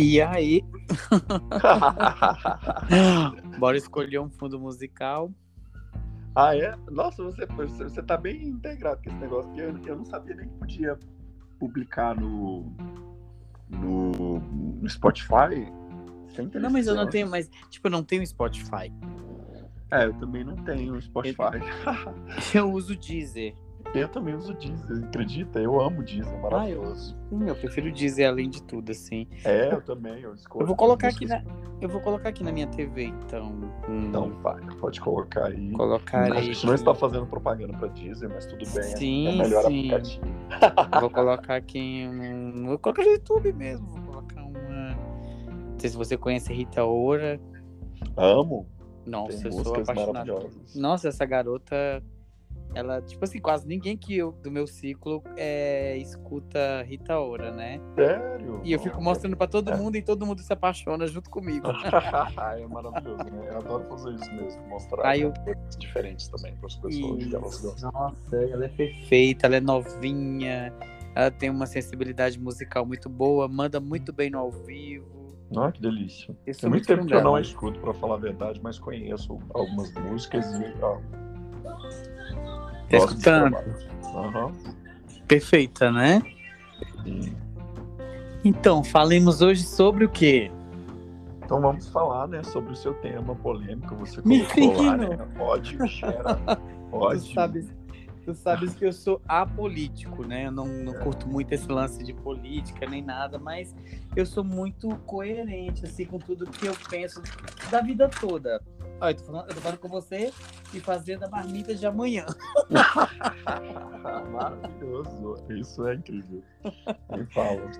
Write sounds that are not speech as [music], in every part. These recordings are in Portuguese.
E aí? [laughs] Bora escolher um fundo musical. Ah, é? Nossa, você, você, tá bem integrado com esse negócio, porque eu, eu não sabia nem que podia publicar no, no, no Spotify. Sem Não, mas eu não tenho, mas, tipo, eu não tenho Spotify. É, eu também não tenho Spotify. Eu uso Deezer. Eu também uso Deezer, acredita? Eu amo Deezer, é maravilhoso. Sim, eu prefiro além de tudo, assim. É, eu também, eu escolho. Eu vou colocar aqui na, eu vou colocar aqui na minha TV, então. Hum, Então, vai, pode colocar aí. A colocarei. gente não está fazendo propaganda pra Deezer, mas tudo bem. Sim, é melhor sim. aplicativo. Vou colocar aqui um. Vou colocar no YouTube mesmo. Vou colocar uma. Não sei se você conhece Rita Ora. Amo. Nossa, Tem eu sou apaixonado. Nossa, essa garota. Ela, tipo assim, quase ninguém que eu, do meu ciclo é, escuta Rita Ora, né? Sério? E eu fico mostrando pra todo mundo e todo mundo se apaixona junto comigo. [laughs] é maravilhoso, né? Eu adoro fazer isso mesmo, mostrar Aí eu- coisas diferentes também para as pessoas que elas Isso. gostam. Nossa, ela é perfeita, ela é novinha, ela tem uma sensibilidade musical muito boa, manda muito bem no ao vivo. Ah, que delícia. Sou Tem muito tempo que eu não escuto, pra falar a verdade, mas conheço algumas músicas e. Tá escutando? Aham. Perfeita, né? E- Então, falemos hoje sobre o quê? Então vamos falar, né, sobre o seu tema polêmico. Você colocou lá, né? Ódio, [laughs] Tu ódio. sabes, tu sabes que eu sou apolítico, né? Eu não, não curto muito esse lance de política nem nada, mas eu sou muito coerente, assim, com tudo que eu penso da vida toda. Olha, eu tô falando, eu tô falando com você e fazendo a marmita de amanhã. [laughs] Maravilhoso. Isso é incrível. Me fala.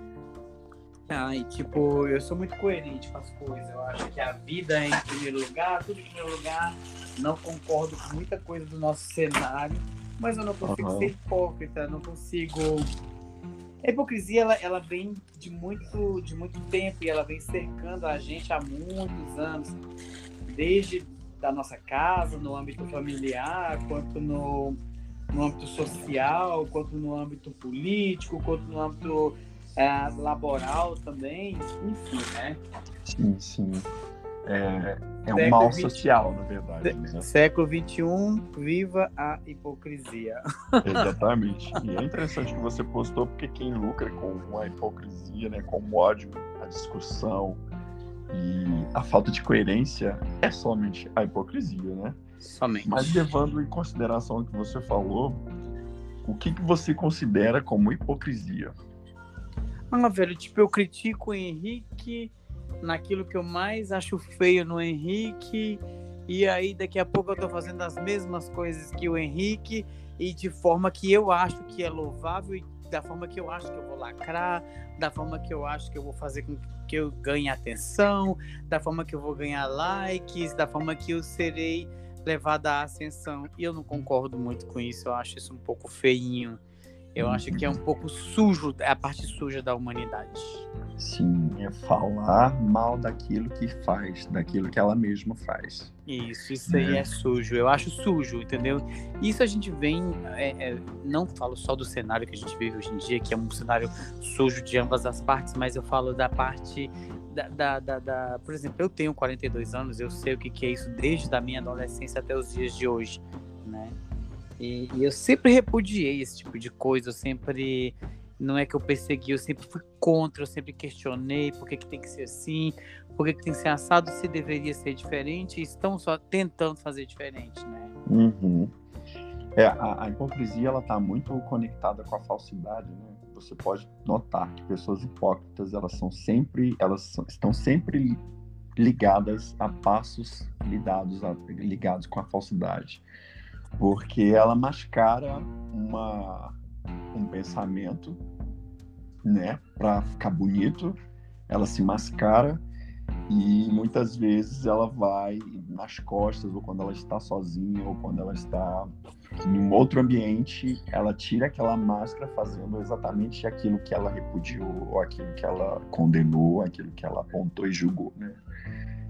Ai, tipo, eu sou muito coerente com as coisas. Eu acho que a vida é em primeiro lugar, tudo em primeiro lugar. Não concordo com muita coisa do nosso cenário, mas eu não consigo Aham. ser hipócrita, não consigo. A hipocrisia, ela, ela vem de muito, de muito tempo e ela vem cercando a gente há muitos anos. Desde da nossa casa, no âmbito familiar, quanto no, no âmbito social, quanto no âmbito político, quanto no âmbito é, laboral também, enfim, né? Sim, sim. É, é um mal XX. social, na verdade, né? Século XXI, viva a hipocrisia. [laughs] Exatamente. E é interessante que você postou, porque quem lucra com a hipocrisia, né, com o ódio, a discussão e a falta de coerência é somente a hipocrisia, né? Somente. Mas levando em consideração o que você falou, o que, que você considera como hipocrisia? Ah, velho, tipo, eu critico o Henrique naquilo que eu mais acho feio no Henrique, e aí daqui a pouco eu tô fazendo as mesmas coisas que o Henrique, e de forma que eu acho que é louvável, e da forma que eu acho que eu vou lacrar, da forma que eu acho que eu vou fazer com que eu ganhe atenção, da forma que eu vou ganhar likes, da forma que eu serei levada à ascensão. E eu não concordo muito com isso, eu acho isso um pouco feinho. Eu acho que é um pouco sujo, é a parte suja da humanidade. Sim, é falar mal daquilo que faz, daquilo que ela mesma faz. Isso, isso aí Né? é sujo. Eu acho sujo, entendeu? Isso a gente vem, é, é, não falo só do cenário que a gente vive hoje em dia, que é um cenário sujo de ambas as partes, mas eu falo da parte da, da, da- da- por exemplo, eu tenho 42 anos, eu sei o que, que é isso desde a minha adolescência até os dias de hoje, né? E, e eu sempre repudiei esse tipo de coisa, eu sempre não é que eu persegui, eu sempre fui contra, eu sempre questionei por que, que tem que ser assim, por que, que tem que ser assado, se deveria ser diferente, e estão só tentando fazer diferente, né? Uhum. É, a, a hipocrisia ela está muito conectada com a falsidade, né? Você pode notar que pessoas hipócritas elas são sempre, elas são- estão sempre ligadas a passos lidados a- ligados com a falsidade, porque ela mascara uma um pensamento, né, para ficar bonito, ela se mascara e muitas vezes ela vai nas costas, ou quando ela está sozinha, ou quando ela está em outro ambiente, ela tira aquela máscara fazendo exatamente aquilo que ela repudiou, ou aquilo que ela condenou, aquilo que ela apontou e julgou, né?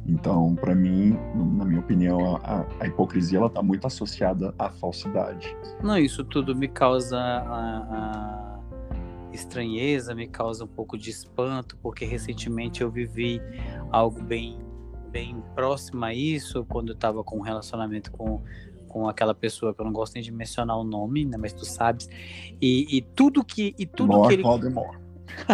Então, para mim, na minha opinião, a, a hipocrisia ela está muito associada à falsidade. Não, isso tudo me causa a, a, estranheza, me causa um pouco de espanto, porque recentemente eu vivi algo bem, bem próximo a isso, quando eu estava com um relacionamento com, com aquela pessoa que eu não gosto nem de mencionar o nome, né, mas tu sabes, e, e tudo que e tudo More que ele Voldemort.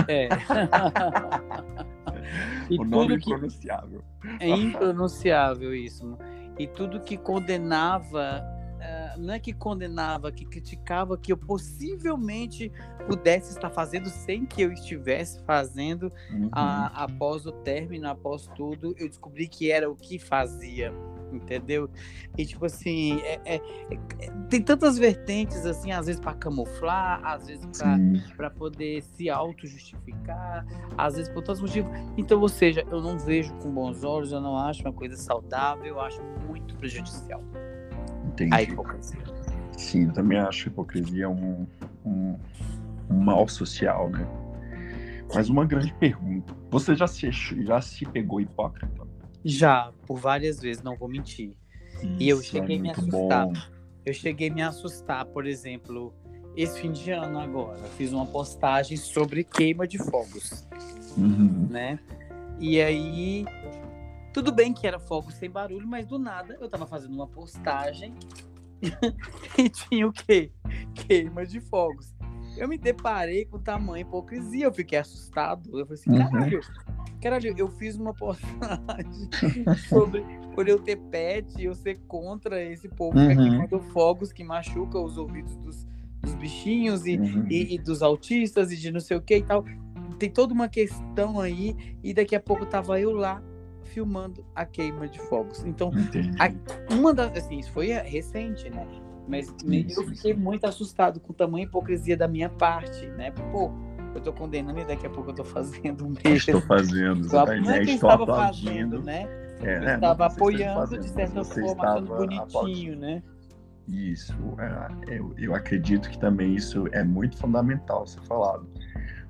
é. [laughs] e o nome que impronunciável. É impronunciável isso. E tudo que condenava, eh, não é que condenava, que criticava que eu possivelmente pudesse estar fazendo sem que eu estivesse fazendo Uhum. a- após o término, após tudo, eu descobri que era o que fazia, entendeu? E tipo assim, é- é- é- tem tantas vertentes assim, às vezes para camuflar, às vezes para poder se auto-justificar, às vezes por tantos motivos. Então, ou seja, eu não vejo com bons olhos, eu não acho uma coisa saudável, eu acho muito prejudicial Entendi. a hipocrisia. Sim, eu também acho a hipocrisia um, um, um mal social, né? Mas uma grande pergunta. Você já se, já se pegou hipócrita? Já, por várias vezes, não vou mentir. E eu Isso cheguei é a me assustar. bom. Eu cheguei a me assustar, por exemplo, esse fim de ano agora, fiz uma postagem sobre queima de fogos. Uhum. né? E aí, tudo bem que era fogo sem barulho, mas do nada eu tava fazendo uma postagem [laughs] e tinha o quê? Queima de fogos. Eu me deparei com tamanha hipocrisia, eu fiquei assustado. Eu falei assim, Uhum. caralho, caralho, eu fiz uma postagem [laughs] sobre por eu ter pet e eu ser contra esse povo que é Uhum. queimando fogos que machuca os ouvidos dos, dos bichinhos e, Uhum. e, e dos autistas e de não sei o que e tal. Tem toda uma questão aí, e daqui a pouco tava eu lá filmando a queima de fogos. Então, a- uma das. Assim, isso foi recente, né? Mas Sim, eu fiquei sim. muito assustado com tamanha hipocrisia da minha parte, né? Pô, eu tô condenando e daqui a pouco eu tô fazendo mesmo. Estou [laughs] fazendo, Só- exatamente. não é eu Estou estava aplaudindo. fazendo, né? É, né, estava apoiando de certa forma, achando bonitinho, aplaudindo. né? Isso, é, eu, eu acredito que também isso é muito fundamental ser falado.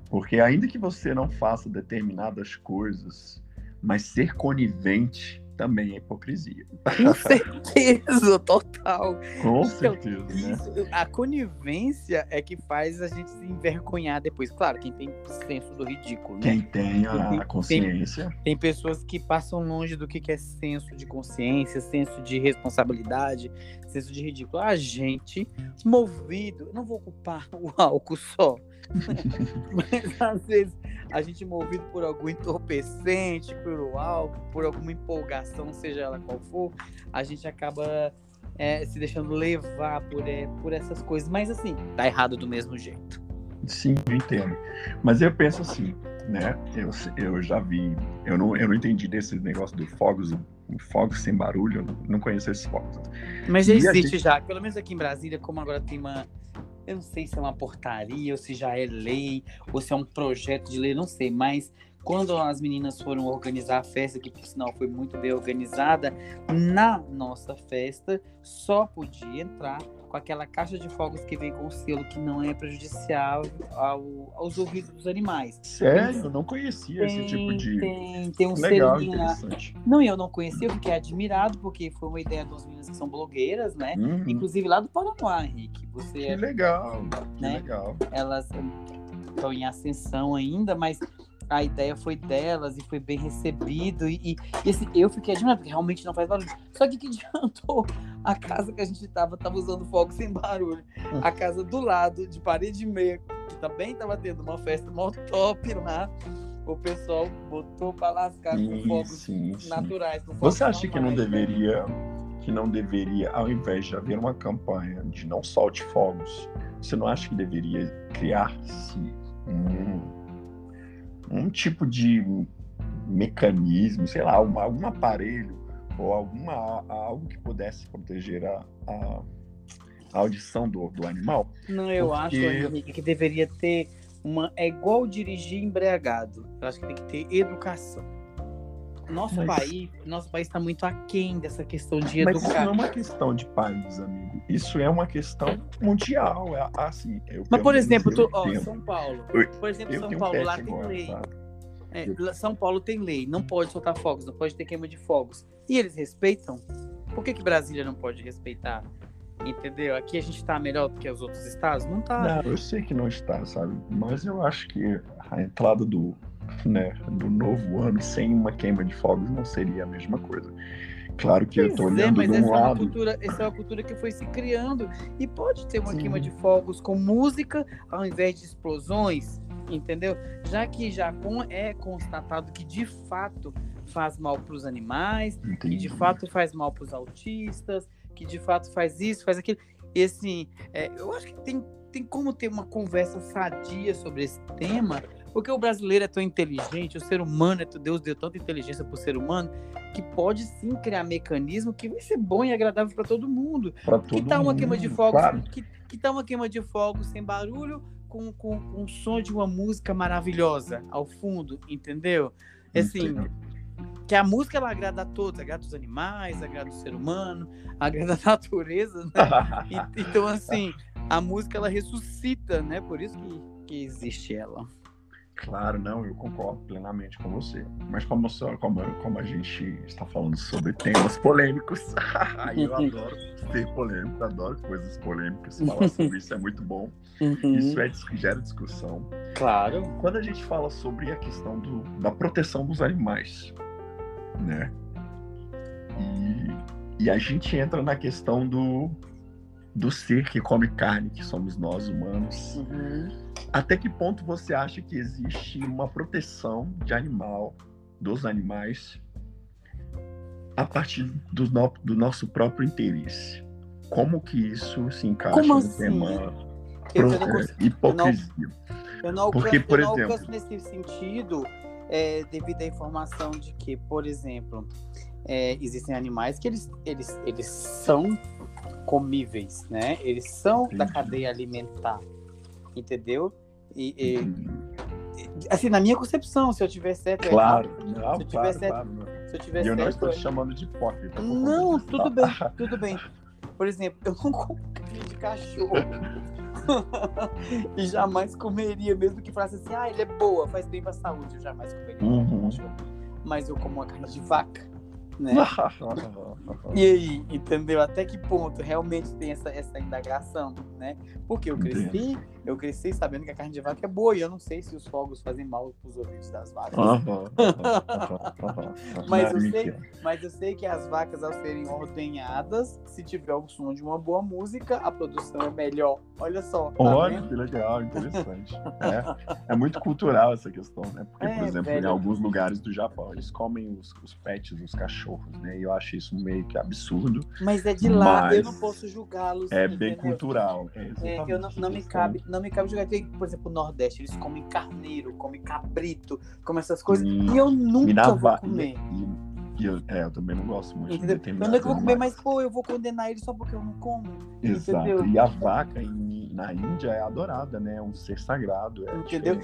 Porque ainda que você não faça determinadas coisas, mas ser conivente também é hipocrisia. Com certeza, total. Com Então, certeza, né? Isso, a conivência é que faz a gente se envergonhar depois. Claro, quem tem senso do ridículo, né? Quem tem Tem- a consciência. Tem pessoas que passam longe do que que é senso de consciência, senso de responsabilidade, senso de ridículo. A gente, movido, não vou culpar [laughs] o álcool só, [laughs] mas às vezes a gente movido por algum entorpecente, por álcool, por alguma empolgação, seja ela qual for, a gente acaba é, se deixando levar por, é, por essas coisas. Mas assim, tá errado do mesmo jeito. Sim, eu entendo. Mas eu penso assim, né? Eu, eu já vi, eu não, eu não entendi desse negócio do fogos, fogos sem barulho, eu não, conheço esses fogos. Mas já E existe gente- já, pelo menos aqui em Brasília, como agora tem uma. Eu não sei se é uma portaria, ou se já é lei, ou se é um projeto de lei, não sei, mas quando as meninas foram organizar a festa, que por sinal foi muito bem organizada, na nossa festa só podia entrar com aquela caixa de fogos que vem com o selo que não é prejudicial ao- aos ouvidos dos animais. Sério, eu não conhecia esse tipo de. tem, tem um Legal, selinho lá. interessante. Não, eu não conhecia, eu fiquei admirado, porque foi uma ideia de umas meninas que são blogueiras, né? Uhum. Inclusive lá do Paraná, Henrique. Você, Que legal, que né? legal. elas estão em ascensão ainda, mas a ideia foi delas e foi bem recebido. E, e, assim, eu fiquei admirado, porque realmente não faz barulho. Só que que [laughs] adiantou? A casa que a gente tava, tava usando fogo sem barulho. A casa do lado, de parede e meia, que também tava tendo uma festa mó top lá. O pessoal botou pra lascar com Sim, fogos sim, sim. naturais. com Você acha que não normais. deveria, que não deveria, ao invés de haver uma campanha de não solte fogos, você não acha que deveria criar-se um, um tipo de mecanismo, sei lá, uma- algum aparelho ou alguma algo que pudesse proteger a, a, a audição do, do animal? Não, eu Porque- acho, Henrique, que deveria ter uma. É igual dirigir embriagado. Eu acho que tem que ter educação. Nosso Mas- país, nosso país está muito aquém dessa questão de Mas isso não é uma questão de país, amigo. Isso é uma questão mundial. É assim. Eu, Mas, por exemplo, tu, eu ó. São Paulo. Eu- Por exemplo, Eu São Paulo, lá tem agora, lei. É, lá- São Paulo tem lei, não pode soltar fogos, não pode ter queima de fogos. E eles respeitam? Por que, que Brasília não pode respeitar? Entendeu? Aqui a gente tá melhor do que os outros estados? Não tá. Não, eu sei que não está, sabe? Mas eu acho que a entrada do, né, do novo ano sem uma queima de fogos não seria a mesma coisa. Claro que pois eu tô é, olhando é, mas um essa lado. É uma cultura, essa é uma cultura que foi se criando e pode ter uma Sim. queima de fogos com música ao invés de explosões, entendeu? Já que já é constatado que de fato faz mal para os animais, Entendi. que de fato faz mal para os autistas, que de fato faz isso, faz aquilo. E assim, é, eu acho que tem, tem como ter uma conversa sadia sobre esse tema, porque o brasileiro é tão inteligente, o ser humano é tão, Deus deu tanta inteligência para o ser humano, que pode sim criar mecanismo que vai ser bom e agradável para todo mundo. Pra todo que tal uma mundo, queima de fogos? Claro. Que, que tal uma queima de fogos sem barulho, com, com, com o som de uma música maravilhosa ao fundo, entendeu? Assim, que a música ela agrada a todos, agrada os animais, agrada o ser humano, agrada a [laughs] natureza, né? então assim, a música ela ressuscita, né? Por isso que, que existe ela. Claro, não, eu concordo plenamente com você. Mas como, como, como a gente está falando sobre temas polêmicos, [laughs] eu adoro ser polêmico, adoro coisas polêmicas. [laughs] Falar sobre isso é muito bom. Uhum. Isso é, gera discussão. Claro. Quando a gente fala sobre a questão do, da proteção dos animais, né? E, e a gente entra na questão do, do ser que come carne, que somos nós humanos. Uhum. Até que ponto você acha que existe uma proteção de animal, dos animais, a partir do, no, do nosso próprio interesse? Como que isso se encaixa Como no assim? tema pro, é, hipocrisia? Eu não, eu não Porque, por eu exemplo, não nesse sentido é, devido à informação de que, por exemplo, é, existem animais que eles, eles, eles são comíveis, né? Eles são Entendi. da cadeia alimentar, entendeu? E, e, assim, na minha concepção, se eu tiver certo, claro, não, se eu tiver claro, certo, claro. se eu tiver e eu certo, não estou te chamando de hipócrita. Não, tudo bem, [laughs] tudo bem. Por exemplo, eu não como de cachorro. [laughs] e jamais comeria, mesmo que falasse assim, ah, ele é boa, faz bem pra saúde, eu jamais comeria. Uhum. Mas eu como uma carne de vaca né? [laughs] e aí, entendeu? Até que ponto realmente tem essa, essa indagação, né? Porque eu cresci, eu cresci sabendo que a carne de vaca é boa e eu não sei se os fogos fazem mal para os ouvidos das vacas. mas, eu sei, mas eu sei que as vacas, ao serem ordenhadas, se tiver o som de uma boa música, a produção é melhor. Olha só. Tá Olha que legal, interessante. É, é, muito cultural essa questão, né? Porque, é, por exemplo, velho. em alguns lugares do Japão, eles comem os, os pets dos cachorros cachorros, né? E eu acho isso meio que absurdo. Mas é de lá, eu não posso julgá-los. É entendeu? bem cultural. É, é eu não, não me cabe, não me cabe julgar. Por exemplo, o Nordeste, eles comem carneiro, comem cabrito, comem essas coisas. Hum, e eu nunca vou comer. E, eu, é, eu também não gosto muito. Entendeu? Eu nunca vou comer, mas pô, eu vou condenar ele só porque eu não como. Exato. Entendeu? E a vaca em, na Índia é adorada, né? É um ser sagrado. É entendeu?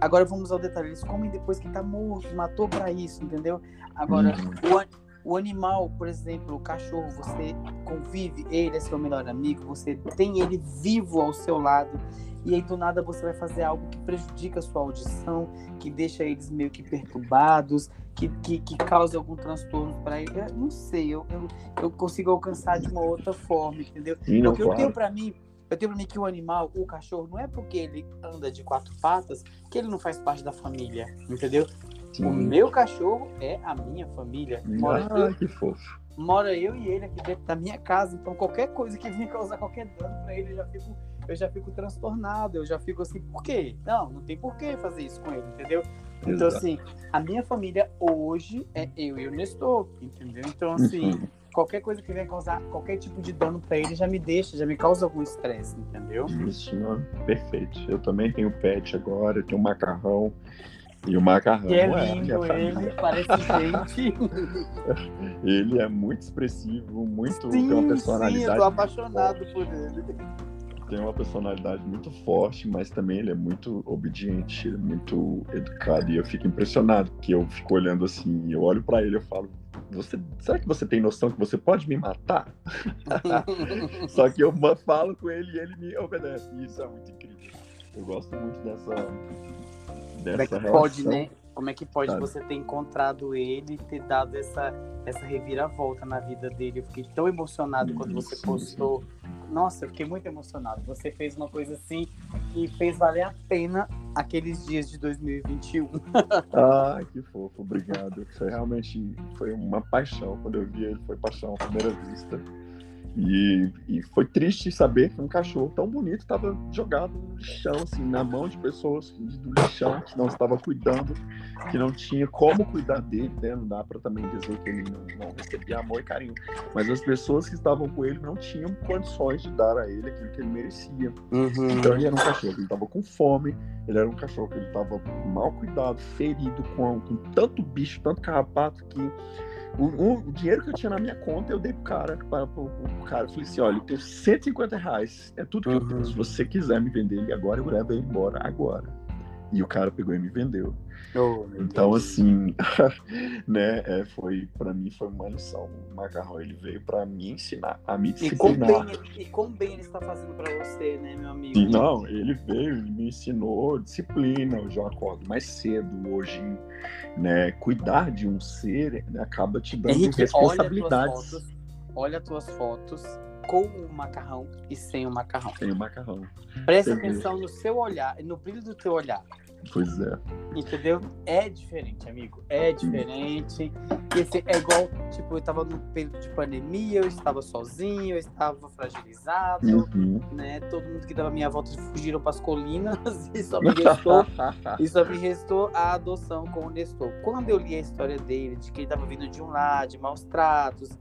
Agora vamos ao detalhe. Eles comem depois que tá morto, matou para isso, entendeu? Agora, uhum. o, o animal, por exemplo, o cachorro, você convive, ele é seu melhor amigo, você tem ele vivo ao seu lado, e aí do nada você vai fazer algo que prejudica a sua audição, que deixa eles meio que perturbados, que, que, que causa algum transtorno para ele. Eu não sei, eu, eu, eu, consigo alcançar de uma outra forma, entendeu? Sim, Porque eu tenho para mim, eu tenho para mim que o animal, o cachorro, não é porque ele anda de quatro patas que ele não faz parte da família, entendeu? Sim. O meu cachorro é a minha família. Mora ah, eu, que fofo. Mora eu e ele aqui dentro da minha casa. Então, qualquer coisa que venha [laughs] causar qualquer dano para ele, eu já fico eu já fico transtornado, eu já fico assim, por quê? Não, não tem por que fazer isso com ele, entendeu? Então, Exato. assim, a minha família hoje é eu e o Nestor, entendeu? Então, assim, uhum. Qualquer coisa que venha causar qualquer tipo de dano para ele já me deixa, já me causa algum estresse, entendeu? Isso, perfeito. Eu também tenho pet agora, eu tenho um macarrão. E o macarrão. Que é lindo é, ele, parece [laughs] gente. ele é muito expressivo, muito. Sim, tem uma personalidade. Sim, eu tô apaixonado por ele. Tem uma personalidade muito forte, mas também ele é muito obediente, muito educado. E eu fico impressionado, porque eu fico olhando assim, eu olho para ele e falo, você, será que você tem noção que você pode me matar? [laughs] Só que eu falo com ele e ele me obedece. E isso é muito incrível. Eu gosto muito dessa dessa relação. Pode, né? Como é que pode Sabe? você ter encontrado ele e ter dado essa, essa reviravolta na vida dele? Eu fiquei tão emocionado quando você postou. Nossa, eu fiquei muito emocionado. Você fez uma coisa assim que fez valer a pena aqueles dias de 2021. [laughs] ah, que fofo, obrigado. Foi realmente foi uma paixão. Quando eu vi ele, foi paixão à primeira vista. E, e, foi triste saber que um cachorro tão bonito estava jogado no lixão, assim, na mão de pessoas do lixão que não estava cuidando, que não tinha como cuidar dele, né? Não dá para também dizer que ele não, não, recebia amor e carinho. Mas as pessoas que estavam com ele não tinham condições de dar a ele aquilo que ele merecia. Uhum. Então ele era um cachorro que estava com fome, ele era um cachorro que ele estava mal cuidado, ferido, com, com tanto bicho, tanto carrapato que o, o, dinheiro que eu tinha na minha conta, eu dei pro cara. Para, pro cara. Eu falei assim: olha, eu tenho 150 reais. É tudo que uhum. eu tenho. Se você quiser me vender ele agora, eu levo ele embora agora. E o cara pegou e me vendeu. Oh, então, Deus. assim, [laughs] né, é, foi, para mim foi uma lição. O macarrão, ele veio para me ensinar, a me disciplinar. E como bem, e bem ele está fazendo para você, né, meu amigo? Não, ele veio, ele me ensinou disciplina. Eu já acordo mais cedo hoje, né, cuidar de um ser né, acaba te dando Henrique, responsabilidades. Olha as tuas fotos, com o macarrão e sem o macarrão. Sem o macarrão. Presta atenção no seu olhar, no brilho do teu olhar. Pois é. Entendeu? É diferente, amigo. É diferente. Esse é igual, tipo, eu tava no período de pandemia, eu estava sozinho, eu estava fragilizado, uhum. né? Todo mundo que dava minha volta fugiram para as colinas [laughs] e só me restou, [laughs] e só me restou a adoção com o Nestor. Quando eu li a história dele, de que ele estava vindo de um lado, de maus tratos,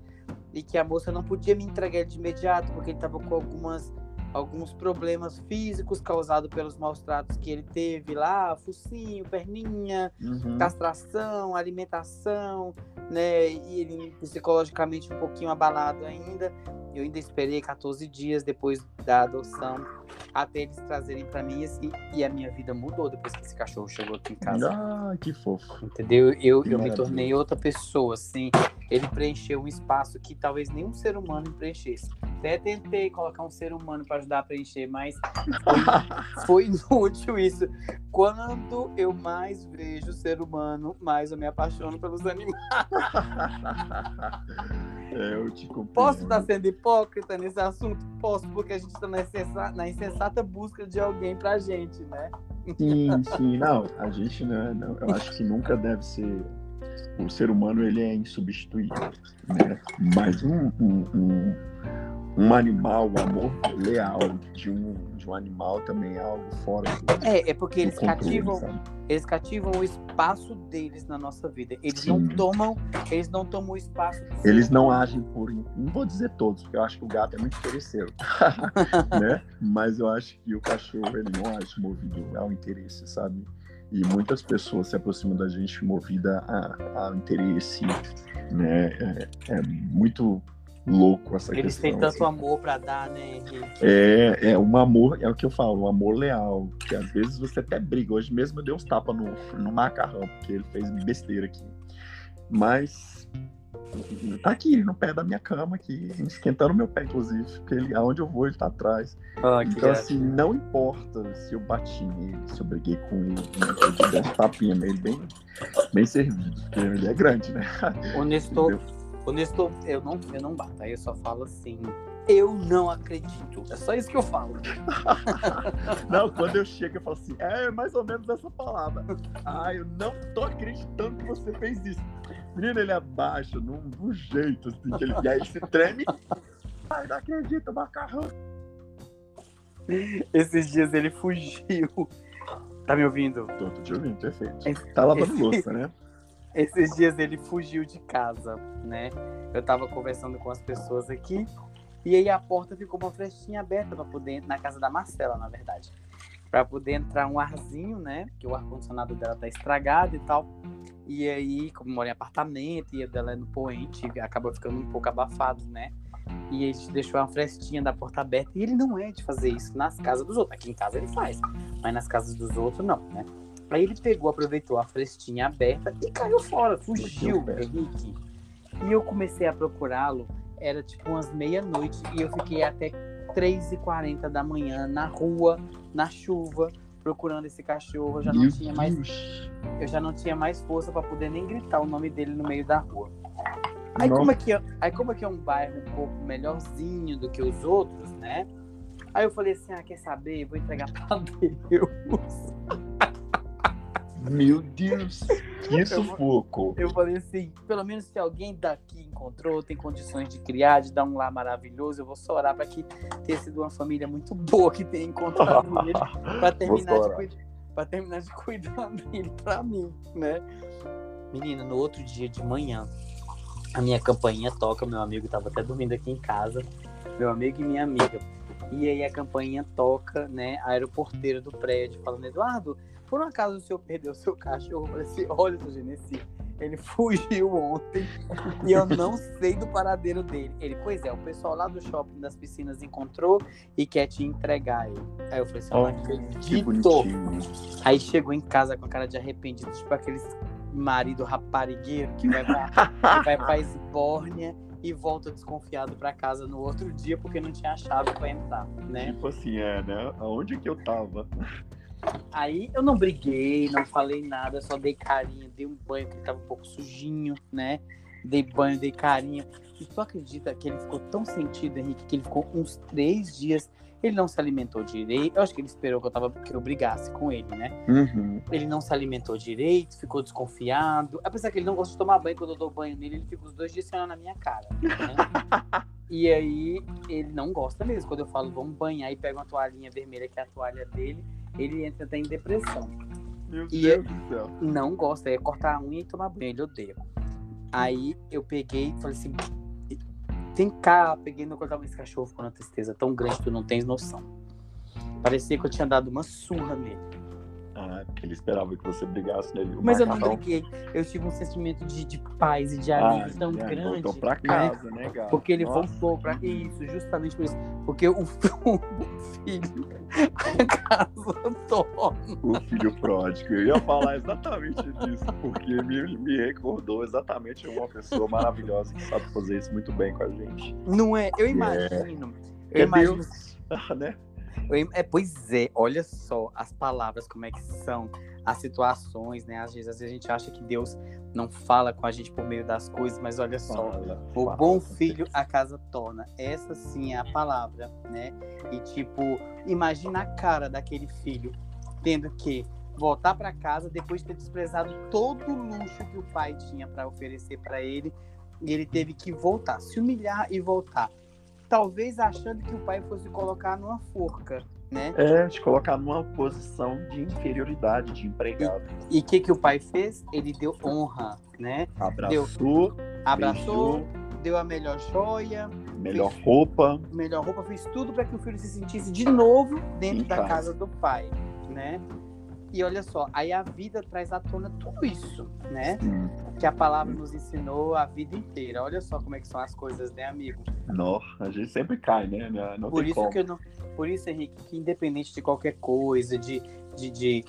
e que a moça não podia me entregar de imediato porque ele estava com algumas alguns problemas físicos causados pelos maus tratos que ele teve lá, focinho, perninha, uhum. castração, alimentação, né? E ele psicologicamente um pouquinho abalado ainda. Eu ainda esperei 14 dias depois da adoção até eles trazerem para mim e, e, a minha vida mudou depois que esse cachorro chegou aqui em casa. Ah, que fofo. Entendeu? Eu, eu me tornei outra pessoa, assim. Ele preencheu um espaço que talvez nenhum ser humano preenchesse. Até tentei colocar um ser humano para ajudar a preencher, mas [laughs] foi, foi inútil isso. Quando eu mais vejo o ser humano, mais eu me apaixono pelos animais. [laughs] É, eu te compreendo. Posso estar sendo hipócrita nesse assunto? Posso, porque a gente está na, insensata, na insensata busca de alguém pra gente, né? Sim, [laughs] sim. Não, a gente, né, não, eu acho que nunca deve ser. O ser humano, ele é insubstituível, né? Mas um, um, um um animal, o amor leal de um, de um animal também é algo fora do, É, é porque eles cativam, eles cativam o espaço deles na nossa vida. Eles Sim. não tomam, eles não tomam o espaço. Eles não agem por, não vou dizer todos, porque eu acho que o gato é muito interesseiro, [laughs] né? Mas eu acho que o cachorro ele não age movido ao interesse, sabe? E muitas pessoas se aproximam da gente movida a, a interesse, né? É, é muito louco essa Eles questão. Eles têm tanto assim. amor para dar, né, Henrique? É, é um amor, é o que eu falo, um amor leal. Que às vezes você até briga. Hoje mesmo eu dei uns tapas no, no macarrão, porque ele fez besteira aqui. Mas tá aqui no pé da minha cama, aqui, esquentando meu pé, inclusive, porque ele, aonde eu vou, ele tá atrás. Ah, então, assim, não importa se eu bati nele, se eu briguei com ele, né, se eu dei um tapinha nele bem, bem servido, porque ele é grande, né? Honesto, Honesto, eu não, eu não bato. Aí eu só falo assim, eu não acredito. É só isso que eu falo. [laughs] não, quando eu chego, eu falo assim, é mais ou menos essa palavra. Ah, eu não tô acreditando que você fez isso. Menino, ele abaixa num, num jeito, assim, que ele, e aí se treme. [laughs] Ai, não acredito, macarrão. Esses dias ele fugiu. Tá me ouvindo? Tô, tô te ouvindo, perfeito. Esse, tá lavando esse... louça, né? Esses dias ele fugiu de casa, né? Eu tava conversando com as pessoas aqui e aí a porta ficou uma frestinha aberta para poder na casa da Marcela, na verdade, para poder entrar um arzinho, né? Que o ar condicionado dela tá estragado e tal. E aí, como mora em apartamento e a dela é no poente, acaba ficando um pouco abafado, né? E a gente deixou uma frestinha da porta aberta. E ele não é de fazer isso nas casas dos outros. Aqui em casa ele faz, mas nas casas dos outros não, né? Aí ele pegou, aproveitou a frestinha aberta e caiu fora, fugiu, Henrique. E eu comecei a procurá-lo, era tipo umas meia-noite, e eu fiquei até 3h40 da manhã na rua, na chuva, procurando esse cachorro, eu já não Meu tinha mais Deus. eu já não tinha mais força para poder nem gritar o nome dele no meio da rua. Aí Nossa. como, aqui, é- aí como aqui é um bairro um pouco melhorzinho do que os outros, né? Aí eu falei assim, ah, quer saber? Vou entregar pra [laughs] Deus. Meu Deus. Que Eu- sufoco. Eu falei assim, pelo menos se alguém daqui encontrou, tem condições de criar, de dar um lar maravilhoso, eu vou só orar para que tenha sido uma família muito boa que tenha encontrado [laughs] ele para terminar, de cuidar- pra terminar de cuidar [laughs] dele pra mim, né? Menina, no outro dia de manhã, a minha campainha toca, meu amigo tava até dormindo aqui em casa, meu amigo e minha amiga. E aí a campainha toca, né? O porteiro do prédio falando, Eduardo, por um acaso o senhor perdeu o seu cachorro? Eu falei assim, olha, seu Genesi, ele [laughs] fugiu ontem e eu não sei do paradeiro dele. Ele, pois é, o pessoal lá do shopping das piscinas encontrou e quer te entregar ele. Aí eu falei assim, Oh, não Que acredito. Aí chegou em casa com a cara de arrependido, tipo aqueles marido raparigueiro que vai pra, que vai pra Esbórnia e volta desconfiado pra casa no outro dia porque não tinha a chave pra entrar, né? Tipo assim, é, né? Aonde que eu tava? Aí eu não briguei, não falei nada, só dei carinho, dei um banho que ele tava um pouco sujinho, né? Dei banho, dei carinho. E tu acredita que ele ficou tão sentido, Henrique, que ele ficou uns três dias. Ele não se alimentou direito. Eu acho que ele esperou que eu, tava, que eu brigasse com ele, né? Uhum. Ele não se alimentou direito, ficou desconfiado. Apesar que ele não gosta de tomar banho, quando eu dou banho nele, ele fica os dois dias sem olhar na minha cara. né? [laughs] e aí, ele não gosta mesmo. Quando eu falo, vamos banhar e pega uma toalhinha vermelha, que é a toalha dele, ele entra até em depressão. Meu E Deus do céu. Não gosta, é cortar a unha e tomar banho, ele odeia. Aí eu peguei e falei assim: vem cá, peguei no cortava esse cachorro ficou uma tristeza tão grande que tu não tens noção. Parecia que eu tinha dado uma surra nele. Ah, porque ele esperava que você brigasse, né? Mas eu não briguei. Eu tive um sentimento de, de paz e de Ah, alívio tão é, grande. Voltou pra né? casa, né, cara? Porque ele Nossa. voltou pra isso, justamente por isso. Porque o, [laughs] filho, a casa torna. O filho pródigo. Eu ia falar exatamente disso, porque me, me recordou exatamente uma pessoa maravilhosa que sabe fazer isso muito bem com a gente. Não é? Eu imagino. Eu É imagino. Deus. [laughs] Ah, né? Eu é, pois é, olha só as palavras, como é que são, as situações, né? Às vezes, às vezes a gente acha que Deus não fala com a gente por meio das coisas, mas olha só. Fala, O fala, bom filho a casa torna. Essa sim é a palavra, né? E tipo, imagina a cara daquele filho tendo que voltar para casa depois de ter desprezado todo o luxo que o pai tinha para oferecer para ele, e ele teve que voltar, se humilhar e voltar. Talvez achando que o pai fosse colocar numa forca, né? É, te colocar numa posição de inferioridade, de empregado. E o que que o pai fez? Ele deu honra, né? Abraçou, Abraçou, beijou, deu a melhor joia, melhor roupa. melhor roupa, fez tudo para que o filho se sentisse de novo dentro da casa. casa do pai, né? E olha só, aí a vida traz à tona tudo isso, né? Hum, Que a palavra nos ensinou a vida inteira. Olha só como é que são as coisas, né, amigo? nó, a gente sempre cai, né? Não, não Por isso como. que eu não, por isso, Henrique, que independente de qualquer coisa, de, de, de-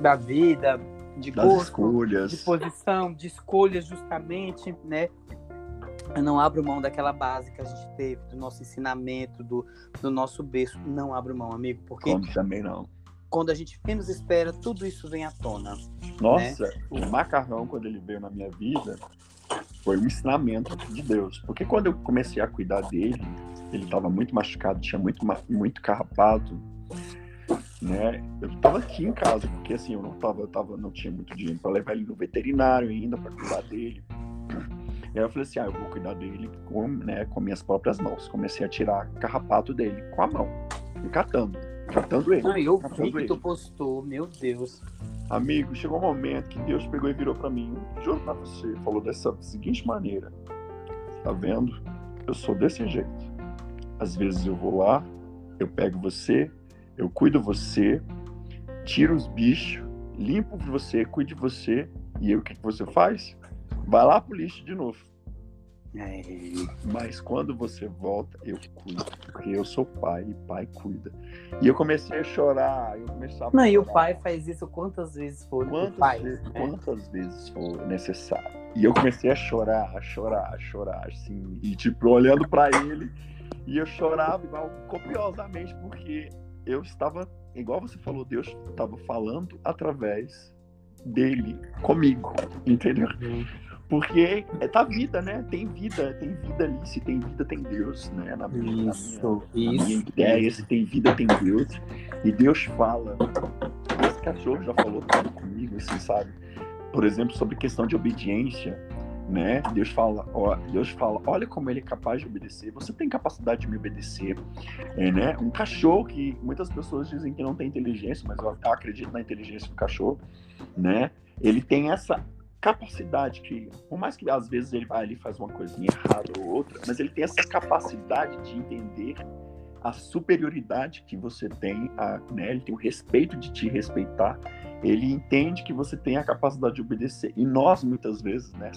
da vida, de Das gosto, escolhas. de posição, de escolhas, justamente, né? Eu não abro mão daquela base que a gente teve, do nosso ensinamento, do, do nosso berço. Não abro mão, amigo, porque Como também não. Quando a gente menos espera, tudo isso vem à tona. Nossa, Né? o macarrão, quando ele veio na minha vida, foi um ensinamento de Deus. Porque quando eu comecei a cuidar dele, ele estava muito machucado, tinha muito, muito carrapato, né? Eu tava aqui em casa, porque assim, eu não tava, eu tava, não tinha muito dinheiro para levar ele no veterinário ainda para cuidar dele. E aí eu falei assim, ah, eu vou cuidar dele com, né, com minhas próprias mãos. Comecei a tirar carrapato dele com a mão, e catando, catando ele. Não, eu vi que ele. tu postou, meu Deus. Amigo, chegou um momento que Deus pegou e virou pra mim, juro pra você, falou dessa seguinte maneira: Tá vendo? Eu sou desse jeito. Às vezes eu vou lá, eu pego você, eu cuido você, tiro os bichos, limpo você, cuido de você, e aí o que, que você faz? Vai lá pro lixo de novo. É, Mas quando você volta, eu cuido, porque eu sou pai e pai cuida. E eu comecei a chorar, eu começava Não, e o pai faz isso quantas vezes for. Quantas, o pai, vezes, né? quantas vezes for necessário. E eu comecei a chorar, a chorar, a chorar, assim, e tipo, olhando pra ele, e eu chorava igual copiosamente, porque eu estava igual você falou, Deus estava falando através dele comigo, entendeu? Uhum. Porque é da vida, né? Tem vida, tem vida ali. Se tem vida, tem Deus, né? Na minha, isso, na minha, isso. Na minha ideia, se tem vida, tem Deus. E Deus fala. Esse cachorro já falou comigo, assim, sabe? Por exemplo, sobre questão de obediência, né? Deus fala, ó, Deus fala, olha como ele é capaz de obedecer. Você tem capacidade de me obedecer, é, né? Um cachorro que muitas pessoas dizem que não tem inteligência, mas eu acredito na inteligência do cachorro, né? Ele tem essa capacidade que, por mais que às vezes ele vai ali faz uma coisinha errada ou outra, mas ele tem essa capacidade de entender a superioridade que você tem, a, né, ele tem o respeito de te respeitar, ele entende que você tem a capacidade de obedecer. E nós, muitas vezes, né,